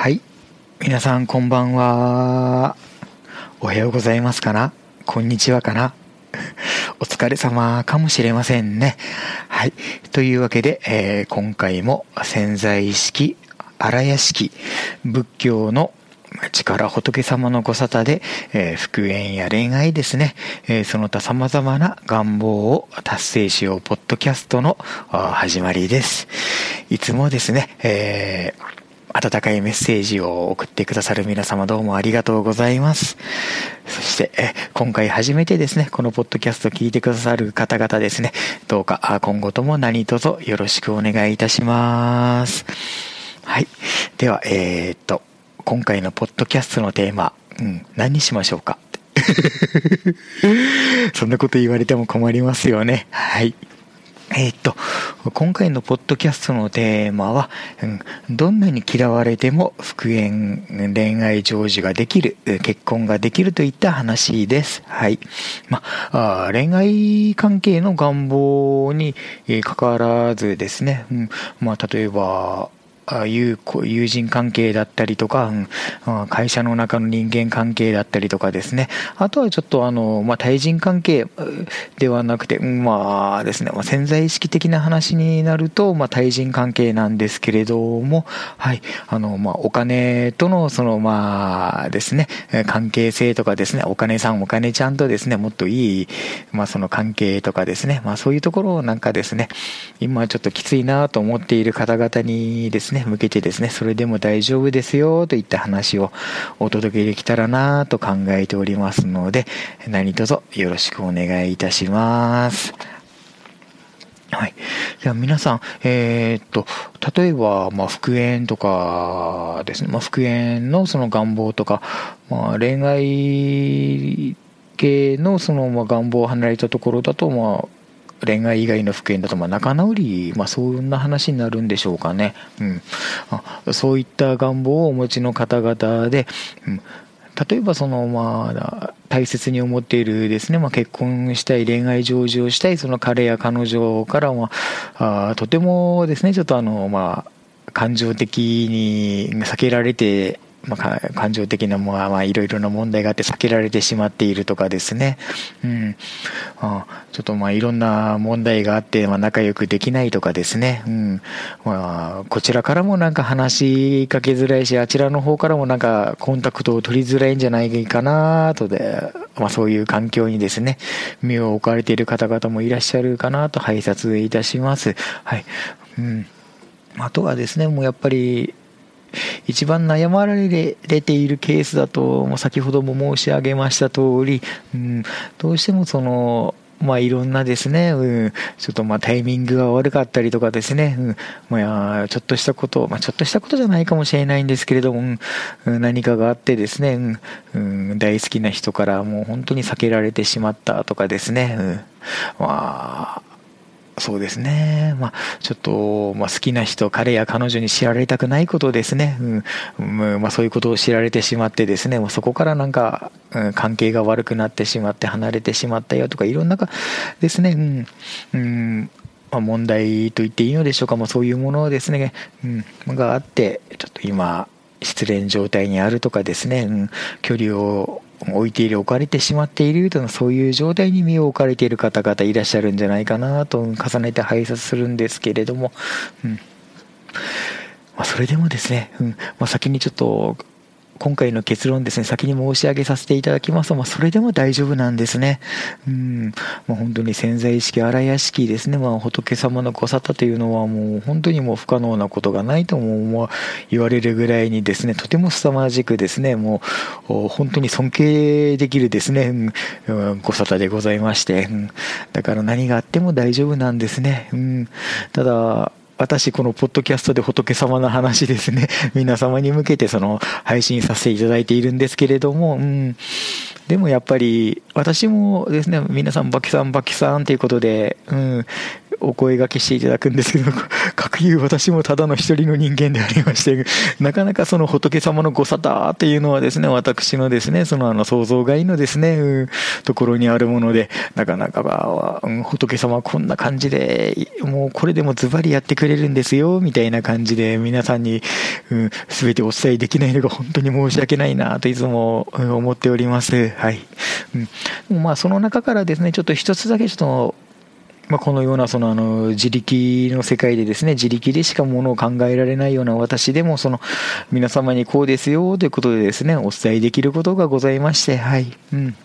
はい。皆さんこんばんは。おはようございますかなこんにちはかな お疲れ様かもしれませんね。はい。というわけで、えー今回も潜在意識、荒屋敷、仏教の力仏様のご沙汰で、えー復縁や恋愛ですね、えーその他様々な願望を達成しようポッドキャストの始まりです。いつもですね、えー温かいメッセージを送ってくださる皆様どうもありがとうございます。そして、え今回初めてですね、このポッドキャスト聞いてくださる方々ですね、どうか今後とも何卒よろしくお願いいたします。はい。では、えーっと、今回のポッドキャストのテーマ、うん、何にしましょうか そんなこと言われても困りますよね。はい。えーっと、今回のポッドキャストのテーマは、うんどんなに嫌われても復縁、恋愛成就ができる、結婚ができるといった話です。はい。まあ、恋愛関係の願望にえー関わらずですね、うんまあ、例えば、友友人関係だったりとか、うん会社の中の人間関係だったりとかですね、あとはちょっとあの、まあ、対人関係ではなくて、まあですね、まあ、潜在意識的な話になると、まあ、対人関係なんですけれども、はい、あの、まあ、お金との、その、まあですね、関係性とかですね、お金さん、お金ちゃんとですね、もっといい、まあ、その関係とかですね、まあ、そういうところをなんかですね、今ちょっときついなと思っている方々にですね、向けてですね、それでも大丈夫ですよといった話をお届けできたらなと考えておりますので、何卒よろしくお願いいたします。はい。じゃあ皆さん、えーっと、例えば、まあ、復縁とかですね、まあ、復縁のその願望とか、まあ、恋愛系のその、まあ、願望を離れたところだと、まあ、恋愛以外の復縁だと、まあ、仲直り、まあ、そんな話になるんでしょうかね。うん。あそういった願望をお持ちの方々で、うん例えばそのまあ大切に思っているですね、まあ、結婚したい恋愛成就をしたいその彼や彼女からはあとてもですねちょっとあのまあ感情的に避けられて、まあ、感情的なまあまあいろいろな問題があって避けられてしまっているとかですね、うん、あちょっとまあいろんな問題があって、まあ、仲良くできないとかですね、うん。まあ、こちらからもなんか話しかけづらいしあちらの方からもなんかコンタクトを取りづらいんじゃないかなとで、まあ、そういう環境にですね身を置かれている方々もいらっしゃるかなと拝察いたします。はい。うん。あとはですね、もうやっぱり、一番悩まれているケースだと、もう先ほども申し上げました通り、うん、どうしてもその、まあいろんなですね、うん、ちょっとまあタイミングが悪かったりとかですね、うん、まあちょっとしたこと、まあちょっとしたことじゃないかもしれないんですけれども、んん何かがあってですね、うんうん大好きな人からもう本当に避けられてしまったとかですね、うんまあそうですね。まあ、ちょっと、まあ、好きな人、彼や彼女に知られたくないことですね。うん。うんまあ、そういうことを知られてしまってですね、もうそこからなんか、うん、関係が悪くなってしまって、離れてしまったよとか、いろんなかですね、うん。うんまあ、問題と言っていいのでしょうか、まあ、そういうものですね、うん、があって、ちょっと今、失恋状態にあるとかですね、うん、距離を置いている、置かれてしまっているというのはそういう状態に身を置かれている方々いらっしゃるんじゃないかなと重ねて拝察するんですけれども、うんまあ、それでもですね、うん。まあ、先にちょっと今回の結論ですね、先に申し上げさせていただきます。と、まあ、それでも大丈夫なんですね。うん、まあ、本当に潜在意識、荒屋敷ですね、まあ、仏様のご沙汰というのはもう本当にもう不可能なことがないとも言われるぐらいにですね、とても凄まじくですね、もう本当に尊敬できるですね、うん。うんご沙汰でございまして、うん。だから何があっても大丈夫なんですね。うん、ただ、私、このポッドキャストで仏様の話ですね、皆様に向けてその配信させていただいているんですけれども、うん、でもやっぱり、私もですね、皆さん、バキさん、バキさんということで、うん、お声がけしていただくんですけど、かくいう私もただの一人の人間でありまして、なかなかその仏様のご沙汰っていうのはですね、私のですね、そのあの想像外のですね、ところにあるもので、なかなか、うん、仏様はこんな感じで、もうこれでもズバリやってくれるんですよ、みたいな感じで皆さんに、うん、全てお伝えできないのが本当に申し訳ないなといつも思っております。はい。うん、まあその中からですね、ちょっと一つだけちょっとまあ、このようなそのあの自力の世界でですね自力でしかものを考えられないような私でもその皆様にこうですよということでですねお伝えできることがございましてはいうん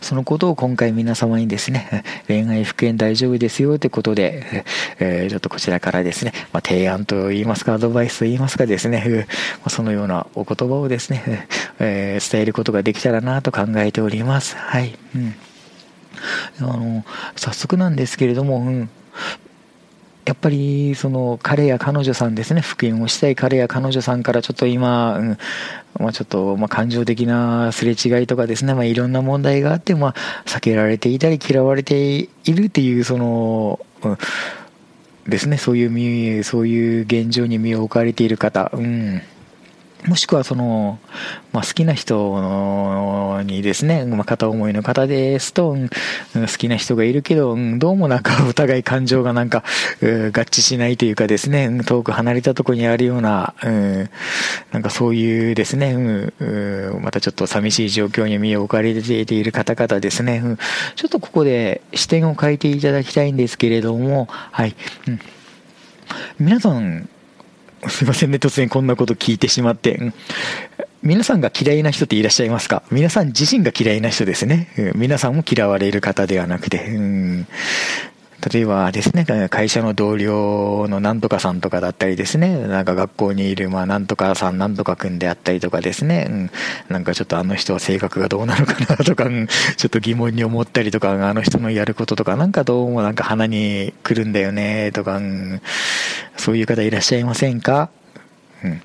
そのことを今回皆様にですね、恋愛復縁大丈夫ですよということで、えー、ちょっとこちらからですね、まあ、提案と言いますか、アドバイスと言いますかですね、そのようなお言葉をですね、えー、伝えることができたらなと考えております。はい。うんあの早速なんですけれども、うん、やっぱりその彼や彼女さんですね、復縁をしたい彼や彼女さんからちょっと今、うん。まあ、ちょっとまあ感情的なすれ違いとかですね、まあ、いろんな問題があって、まあ、避けられていたり嫌われているっていう、その、うん。ですね、そういう、そういう現状に身を置かれている方、うん。もしくはその、まあ、好きな人にですね、まあ、片思いの方ですと、うん、好きな人がいるけど、うん、どうもなんか お互い感情がなんか、合致しないというかですね、遠く離れたところにあるような、うん、なんかそういうですね、うん、またちょっと寂しい状況に身を置かれている方々ですね、うん、ちょっとここで視点を変えていただきたいんですけれども、はい。うん、皆さん、すいませんね、突然こんなこと聞いてしまって。皆さんが嫌いな人っていらっしゃいますか？皆さん自身が嫌いな人ですね。皆さんも嫌われる方ではなくて。うん例えばですね、会社の同僚のなんとかさんとかだったりですね、なんか学校にいる、まあ、なんとかさん、なんとかくんであったりとかですね、うん、なんかちょっとあの人は性格がどうなのかなとか、うん、ちょっと疑問に思ったりとか、あの人のやることとか、なんかどうもなんか鼻に来るんだよね、とか、うん、そういう方いらっしゃいませんか？うん。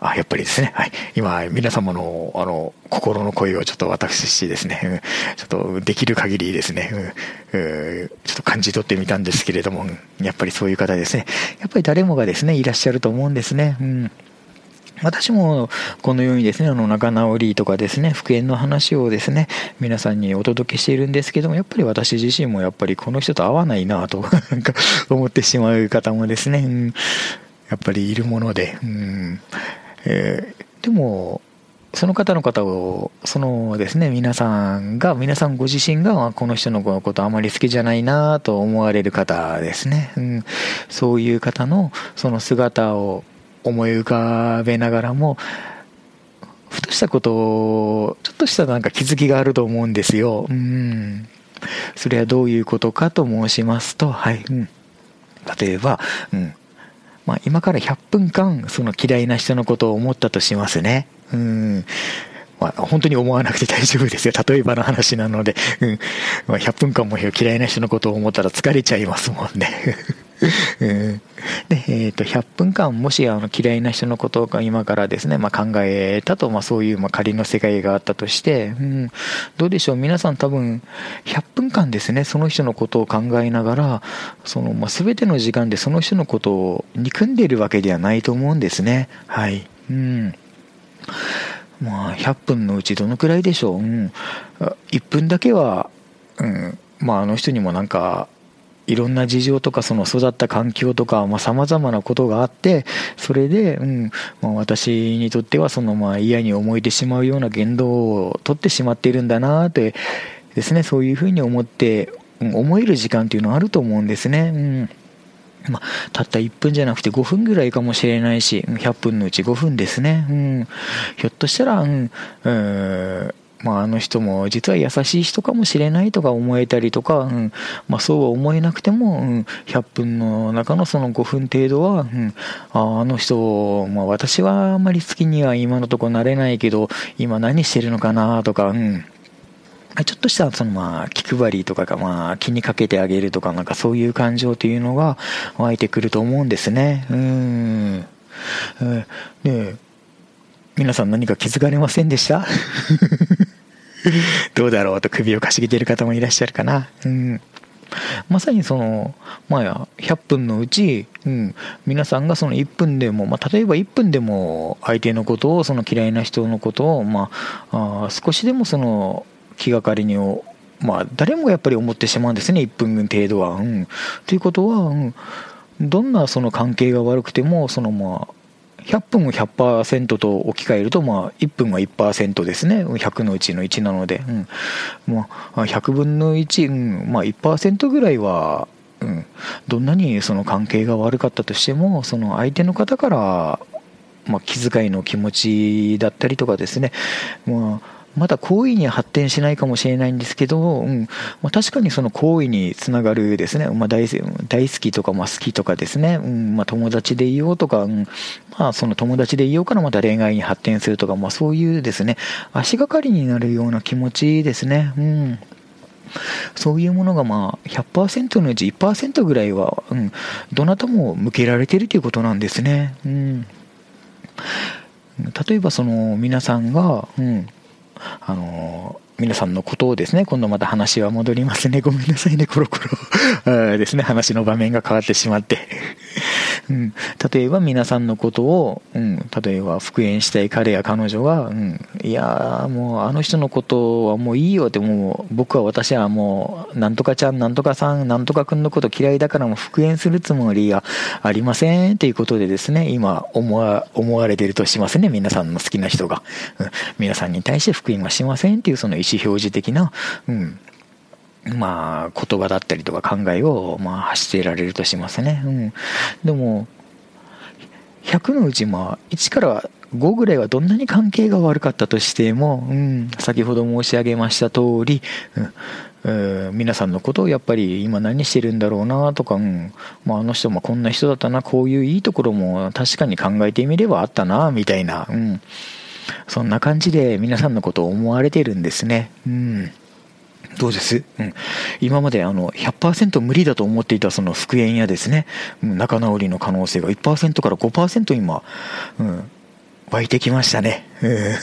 あ、やっぱりですね。はい。今、皆様の、あの、心の声をちょっと私ですね、うん、ちょっとできる限りですね、うん、ちょっと感じ取ってみたんですけれども、やっぱりそういう方ですね。やっぱり誰もがですね、いらっしゃると思うんですね。うん。私もこのようにですね、あの仲直りとかですね、復縁の話をですね、皆さんにお届けしているんですけども、やっぱり私自身もやっぱりこの人と合わないなとなんか思ってしまう方もですね、うん、やっぱりいるもので、うんえー、でも、その方の方を、そのですね、皆さんが、皆さんご自身が、この人のことあまり好きじゃないなと思われる方ですね。うん、そういう方の、その姿を思い浮かべながらも、ふとしたことを、ちょっとしたなんか気づきがあると思うんですよ。うん。それはどういうことかと申しますと、はい。うん、例えば、うん。まあ、今から100分間、その嫌いな人のことを思ったとしますね。うん。まあ、本当に思わなくて大丈夫ですよ。例えばの話なので。うん。まあ、100分間も嫌いな人のことを思ったら疲れちゃいますもんね。で、えっ、ー、と、100分間、もしあの嫌いな人のことが今からですね、まあ、考えたと、まあ、そういう、まあ、仮の世界があったとして、うん、どうでしょう、皆さん多分、100分間ですね、その人のことを考えながら、その、まあ、全ての時間でその人のことを憎んでいるわけではないと思うんですね。はい。うん。まあ、100分のうちどのくらいでしょう？うん。1分だけは、うん、まあ、あの人にもなんか、いろんな事情とかその育った環境とかさまざ、まなことがあってそれで、うんまあ、私にとってはそのまあ嫌に思えてしまうような言動を取ってしまっているんだなってですねそういうふうに思って、思える時間っていうのはあると思うんですね。うんまあ、たった1分じゃなくて5分ぐらいかもしれないし、100分のうち5分ですね。うん、ひょっとしたら、うん、うんまあ、あの人も実は優しい人かもしれないとか思えたりとか、うん。まあ、そうは思えなくても、うん、100分の中のその5分程度は、うん、ああの人、まあ、私はあんまり好きには今のところなれないけど今何してるのかなとか、うん、ちょっとしたそのまあ気配りとかがまあ気にかけてあげるとかなんかそういう感情というのが湧いてくると思うんですね。うん。で皆さん何か気づかれませんでした？どうだろうと首をかしげている方もいらっしゃるかな。うん。まさにその、まあ、100分のうち、うん、皆さんがその1分でも、まあ、例えば1分でも相手のことを、その嫌いな人のことを、まあ、あ少しでもその気がかりにまあ、誰もやっぱり思ってしまうんですね、1分程度は。うん、ということは、うん、どんなその関係が悪くても、そのまあ、100分を100%と置き換えると、まあ、1分は1%ですね。100のうちの1なので。うん。まあ、100分の1、うん、まあ1%ぐらいは、うん、どんなにその関係が悪かったとしても、その相手の方から、まあ、気遣いの気持ちだったりとかですね、まあ、まだ行為に発展しないかもしれないんですけど、うん。まあ、確かにその行為につながるですね、まあ大、大好きとか、まあ、好きとかですね、うん。まあ、友達でいようとか、うん。まあ、その友達でいようからまた恋愛に発展するとか、まあ、そういうですね、足がかりになるような気持ちですね。うん。そういうものがまあ100%のうち1%ぐらいは、うん、どなたも向けられてるということなんですね。うん、例えばその皆さんが、うん、あの皆さんのことをですね、今度また話は戻りますね。ごめんなさいね、コロコロ。ですね、話の場面が変わってしまって。うん、例えば皆さんのことを、うん、例えば復縁したい彼や彼女が、うん、いやもうあの人のことはもういいよってもう僕は私はもうなんとかちゃんなんとかさんなんとかくんのこと嫌いだからもう復縁するつもりはありませんということでですね今思わ思われてるとしますね皆さんの好きな人が、うん、皆さんに対して復縁はしませんっていうその意思表示的な、うん。まあ、言葉だったりとか考えを、まあ、発していられるとしますね。うん。でも、100のうち、まあ、1から5ぐらいはどんなに関係が悪かったとしても、うん、先ほど申し上げました通り、うん、皆さんのことをやっぱり今何してるんだろうなとか、うんまあ、あの人もこんな人だったな、こういういいところも確かに考えてみればあったな、みたいな、うん、そんな感じで皆さんのことを思われてるんですね。うんどうです、うん、今まであの100%無理だと思っていたその復縁やですね、仲直りの可能性が1%から5%今、うん、湧いてきましたね。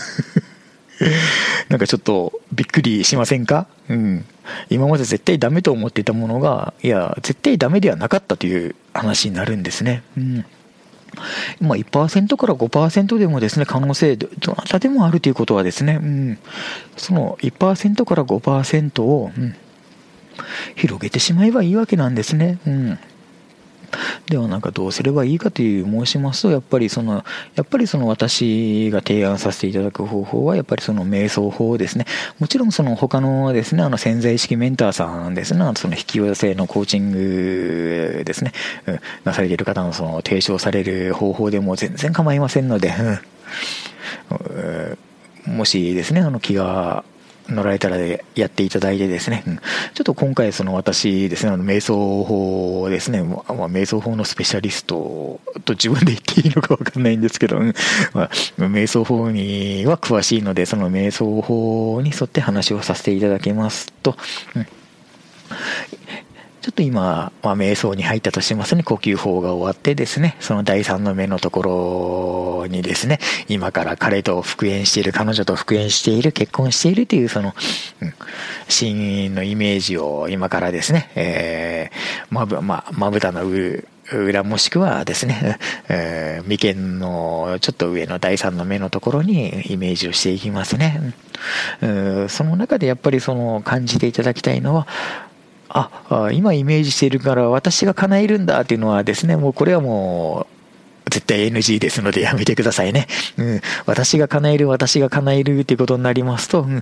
なんかちょっとびっくりしませんか？うん。今まで絶対ダメと思っていたものが、いや、絶対ダメではなかったという話になるんですね。うん。まあ、1%から5%でもですね、可能性、どなたでもあるということはですね、うん、その1%から5%を、うん、広げてしまえばいいわけなんですね。うん。ではなんかどうすればいいかという申しますとやっぱりそのやっぱりその私が提案させていただく方法はやっぱりその瞑想法ですね。もちろんその他のですねあの潜在意識メンターさんですねその引き寄せのコーチングですね、うん、なされている方のその提唱される方法でも全然構いませんので、うん、もしですねあの気が乗られたらでやっていただいてですね、うん、ちょっと今回その私ですね、あの瞑想法ですね、まあ、瞑想法のスペシャリストと自分で言っていいのかわかんないんですけど、うん。まあ、瞑想法には詳しいので、その瞑想法に沿って話をさせていただきますと、うん。っと今、まあ、瞑想に入ったとしますね。呼吸法が終わってですね、その第三の目のところにですね、今から彼と復縁している、彼女と復縁している、結婚しているというその、うん、シーンのイメージを今からですね、えー、まぶ、ま、まぶたの裏もしくはですね、えー、眉間のちょっと上の第三の目のところにイメージをしていきますね。その中でやっぱりその感じていただきたいのは、あ今イメージしているから私が叶えるんだっていうのはですね、もうこれはもう、絶対 NG ですのでやめてくださいね。うん、私が叶える、私が叶えるっていうことになりますと、うん、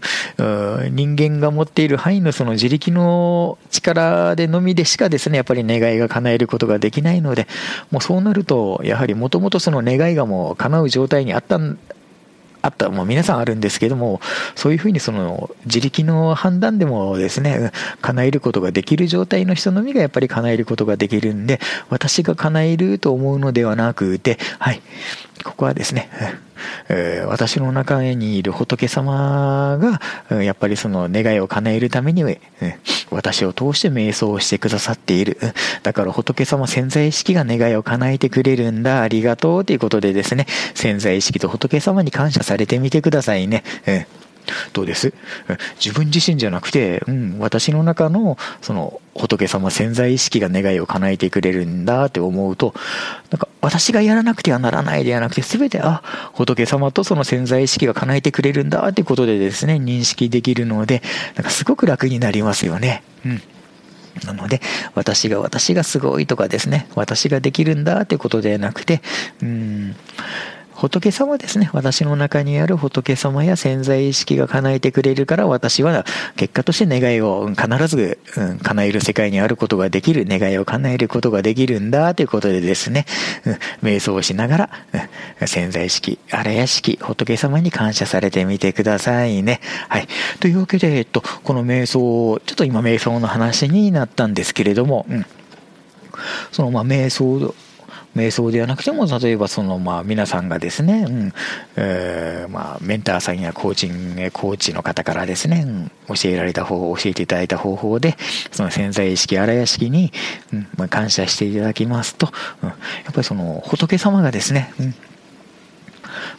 人間が持っている範囲のその自力の力でのみでしかですね、やっぱり願いが叶えることができないので、もうそうなると、やはりもともとその願いがもう叶う状態にあったんあった、まあ、皆さんあるんですけども、そういうふうにその自力の判断でもですね、叶えることができる状態の人のみがやっぱり叶えることができるんで、私が叶えると思うのではなくて、はい、ここはですね、え、私の中にいる仏様が、やっぱりその願いを叶えるために、私を通して瞑想をしてくださっている。だから仏様潜在意識が願いを叶えてくれるんだ。ありがとうということでですね、潜在意識と仏様に感謝されてみてくださいね。うんどうです？自分自身じゃなくて、うん、私の中の、その、仏様潜在意識が願いを叶えてくれるんだって思うと、なんか、私がやらなくてはならないではなくて、すべて、あ、仏様とその潜在意識が叶えてくれるんだってことでですね、認識できるので、なんかすごく楽になりますよね。うん。なので、私が私がすごいとかですね、私ができるんだってことではなくて、うん、仏様ですね。私の中にある仏様や潜在意識が叶えてくれるから、私は結果として願いを必ず、叶える世界にあることができる、願いを叶えることができるんだということでですね、瞑想をしながら、潜在意識、荒屋敷、仏様に感謝されてみてくださいね。はい。というわけで、えっと、この瞑想、ちょっと今瞑想の話になったんですけれども、うんそのまあ瞑想瞑想ではなくても、例えばそのまあ皆さんがですね、うんえー、まあメンターさんやコーチング、コーチの方からですね、うん、教えられた方法、教えていただいた方法で、その潜在意識、荒屋敷に、うんまあ、感謝していただきますと、うん、やっぱりその仏様がですね、うん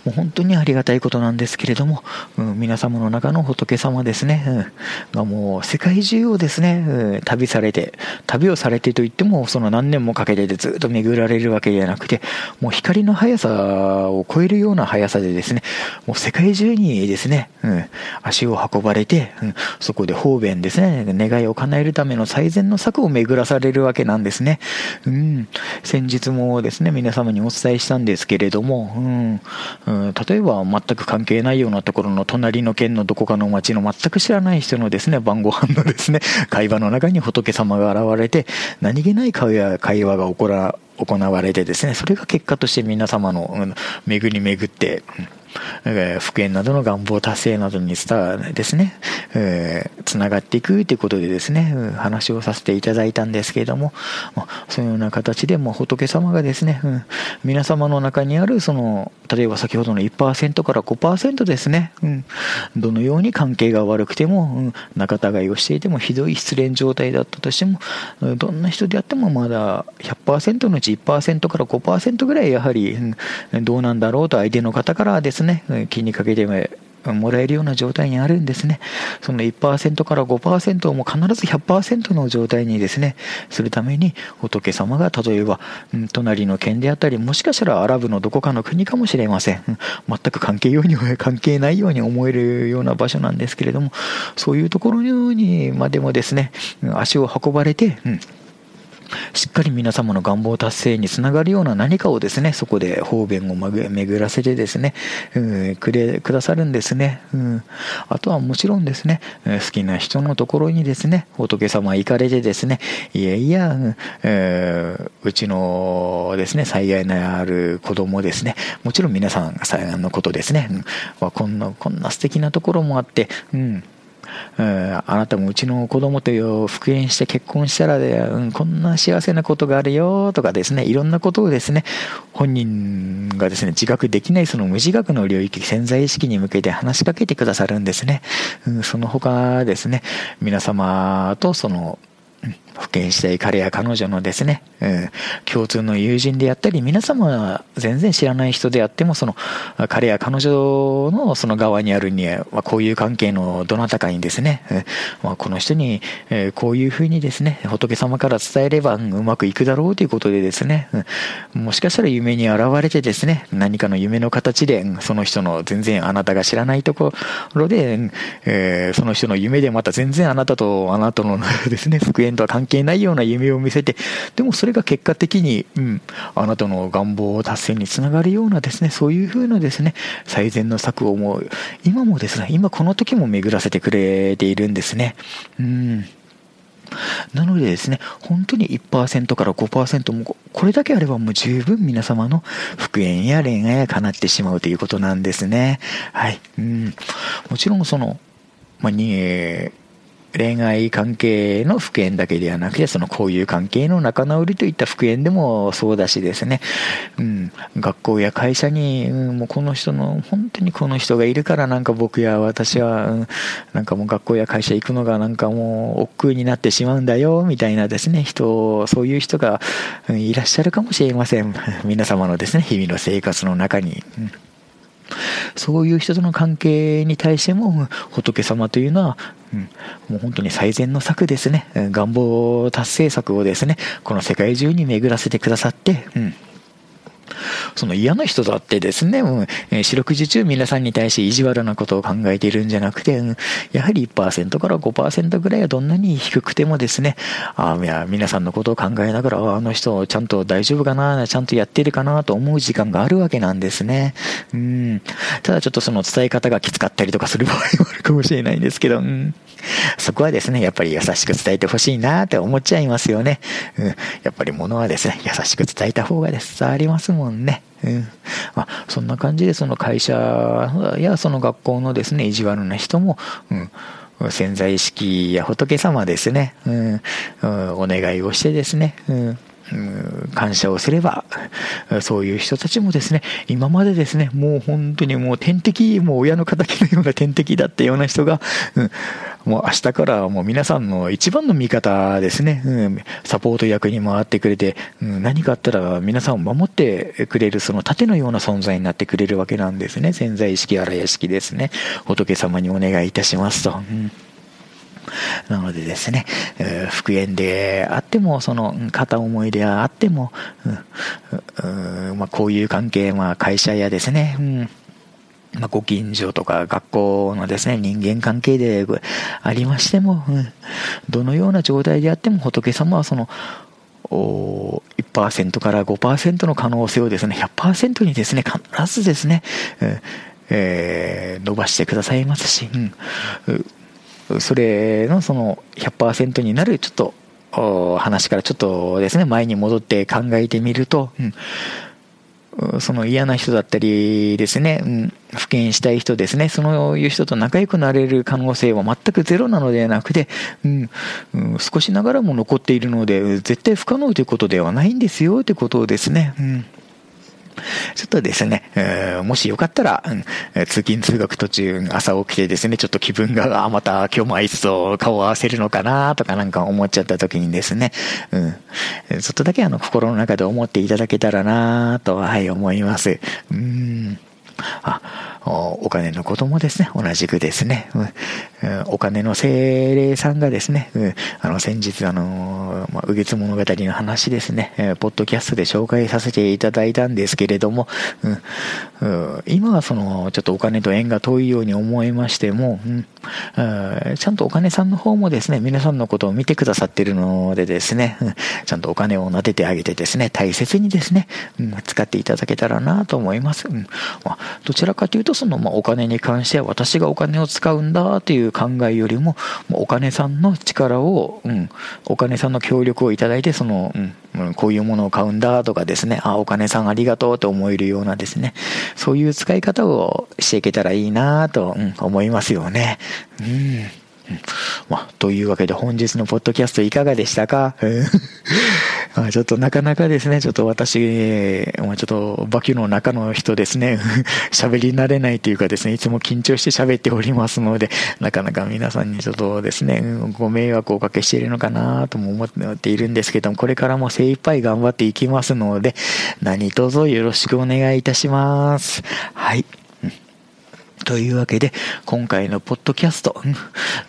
もう本当にありがたいことなんですけれども、うん、皆様の中の仏様ですね、うん、がもう世界中をですね、うん、旅されて、旅をされてといっても、その何年もかけてでずっと巡られるわけではなくて、もう光の速さを超えるような速さでですね、もう世界中にですね、うん、足を運ばれて、うん、そこで方便ですね、願いを叶えるための最善の策を巡らされるわけなんですね。うん、先日もですね、皆様にお伝えしたんですけれども、うんうん、例えば全く関係ないようなところの隣の県のどこかの町の全く知らない人のですね、晩ご飯のですね、会話の中に仏様が現れて、何気ない会話が起こら行われてですね、それが結果として皆様の、うん、巡り巡って、うん復縁などの願望達成などに伝ですね、えー、つながっていくということでですね、話をさせていただいたんですけれども、そういうような形でも仏様がですね、皆様の中にあるその、例えば先ほどの1%から5%ですね、どのように関係が悪くても、うん、仲違いをしていても、ひどい失恋状態だったとしても、どんな人であってもまだ100%のうち1%から5%ぐらいやはり、どうなんだろうと相手の方からですね、ね、気にかけてもらえるような状態にあるんですね。その1%から5%をも必ず100%の状態にですね、するために仏様が例えば、隣の県であったり、もしかしたらアラブのどこかの国かもしれません。うん、全く関係ように、関係ないように思えるような場所なんですけれども、そういうところにまでもですね、足を運ばれて、うんしっかり皆様の願望達成につながるような何かをですね、そこで方便を巡らせてですね、うん、くれ、くださるんですね。うん。あとはもちろんですね、好きな人のところにですね、仏様行かれてですね、いやいや、うん、うちのですね、災害のある子供ですね、もちろん皆さん災害のことですね、うん、こんな、こんな素敵なところもあって、うん、あなたもうちの子供と復縁して結婚したらで、うん、こんな幸せなことがあるよとかですね、いろんなことをですね、本人がですね、自覚できないその無自覚の領域、潜在意識に向けて話しかけてくださるんですね。うん、その他ですね、皆様とその、復権したい彼や彼女のですね、うん、共通の友人であったり、皆様は全然知らない人であっても、その彼や彼女のその側にあるには、こういう関係のどなたかにですね、うんまあ、この人に、えこういうふうにですね、仏様から伝えれば、うまくいくだろうということでですね、うん、もしかしたら夢に現れてですね、何かの夢の形で、その人の全然あなたが知らないところで、えー、その人の夢でまた全然あなたとあなたのですね、復縁とは関係関係ないような夢を見せて、でもそれが結果的に、うん、あなたの願望達成につながるようなですね、そういうふうなですね、最善の策をもう、今もですね、今この時も巡らせてくれているんですね。うん。なのでですね、本当に1%から5%も、これだけあればもう十分皆様の復縁や恋愛が叶ってしまうということなんですね。はい。うん。もちろんその、まあ、に、恋愛関係の復縁だけではなくて、その交友関係の仲直りといった復縁でもそうだしですね、うん、学校や会社に、うん、もうこの人の、本当にこの人がいるからなんか僕や私は、うん、なんかもう学校や会社行くのがなんかもう億劫になってしまうんだよ、みたいなですね、人、そういう人が、うん、いらっしゃるかもしれません。皆様のですね、日々の生活の中に。うんそういう人との関係に対しても、仏様というのは、うん、もう本当に最善の策ですね。願望達成策をですね、この世界中に巡らせてくださって、うんその嫌な人だってですね、うん、四六時中皆さんに対して意地悪なことを考えているんじゃなくて、うん、やはり1%から5%ぐらいはどんなに低くてもですね、あいや皆さんのことを考えながら、あの人ちゃんと大丈夫かな、ちゃんとやってるかなと思う時間があるわけなんですね。うん。ただちょっとその伝え方がきつかったりとかする場合もあるかもしれないんですけど、うん。そこはですね、やっぱり優しく伝えてほしいなって思っちゃいますよね。うん。やっぱり物はですね、優しく伝えた方がです伝わりますもんね。うん。まあ、そんな感じでその会社やその学校のですね、意地悪な人も、うん。潜在意識や仏様ですね、うん、うん、お願いをしてですね、うん感謝をすれば、そういう人たちもですね、今までですね、もう本当にもう天敵、もう親の敵のような天敵だったような人が、うん、もう明日からもう皆さんの一番の味方ですね、うん、サポート役に回ってくれて、うん、何かあったら皆さんを守ってくれる、その盾のような存在になってくれるわけなんですね。潜在意識、荒屋敷ですね。仏様にお願いいたしますと。うんなのでですね、えー、復縁であっても、その片思いであっても、うんうんまあ、こういう関係、まあ、会社やですね、うんまあ、ご近所とか学校のですね、人間関係でありましても、うん、どのような状態であっても仏様はその、1%から5%の可能性をですね、100%にですね、必ずですね、えー、伸ばしてくださいますし、うんそれのその100%になるちょっと話からちょっとですね前に戻って考えてみると、うん、その嫌な人だったりですね、うん、復権したい人ですね、そういう人と仲良くなれる可能性は全くゼロなのではなくて、うん、うん、少しながらも残っているので、絶対不可能ということではないんですよということですね、うん。ちょっとですね、えー、もしよかったら、うん、通勤通学途中、朝起きてですね、ちょっと気分が、あ、また今日もあいつと顔を合わせるのかなとかなんか思っちゃった時にですね、うん、ちょっとだけあの心の中で思っていただけたらなと、はい、思います。うん。あお金のこともですね、同じくですね、うん。お金の精霊さんがですね、うんあの、先日、あの、まあ、右月物語の話ですね、ポッドキャストで紹介させていただいたんですけれども、うん今はその、ちょっとお金と縁が遠いように思いましても、うんちゃんとお金さんの方もですね、皆さんのことを見てくださってるのでですね、ちゃんとお金を撫でてあげてですね、大切にですね、使っていただけたらなと思います。どちらかというと、その、ま、お金に関しては私がお金を使うんだという考えよりも、お金さんの力を、うん、お金さんの協力をいただいて、その、うん、こういうものを買うんだとかですね、あ、お金さんありがとうと思えるようなですね、そういう使い方をしていけたらいいなと、うん、思いますよね。うんまあ、というわけで本日のポッドキャストいかがでしたか？まあちょっとなかなかですね、ちょっと私、まあ、ちょっとバキュの中の人ですね、喋り慣れないというかですね、いつも緊張して喋っておりますので、なかなか皆さんにちょっとですね、ご迷惑をおかけしているのかなとも思っているんですけども、これからも精一杯頑張っていきますので、何卒よろしくお願いいたします。はい。というわけで、今回のポッドキャスト、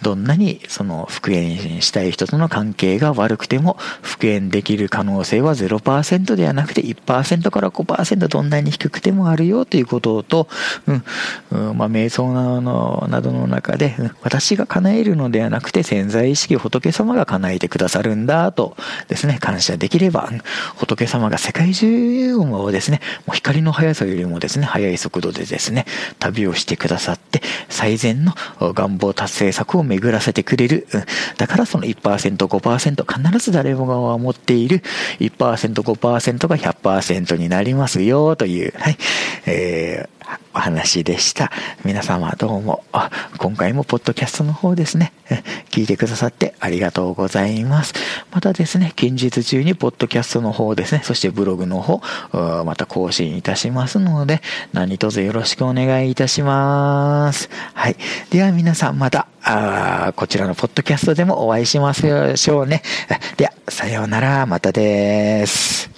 どんなにその復縁したい人との関係が悪くても、復縁できる可能性は0%ではなくて1%から5%どんなに低くてもあるよということと、うん、うん、まあ、瞑想なのなどの中で、私が叶えるのではなくて潜在意識仏様が叶えてくださるんだとですね、感謝できれば、仏様が世界中をですね、もう光の速さよりもですね、速い速度でですね、旅をしてくくださって、最善の願望達成策を巡らせてくれる。だからその1%、5%、必ず誰もが持っている1%、5%が100%になりますよ、という、はい、えー、お話でした。皆様どうも、今回もポッドキャストの方ですね、聞いてくださってありがとうございます。またですね、近日中にポッドキャストの方ですね、そしてブログの方、また更新いたしますので、何卒よろしくお願いいたします。はい。では皆さんまた、こちらのポッドキャストでもお会いしましょうね。では、さようなら、またです。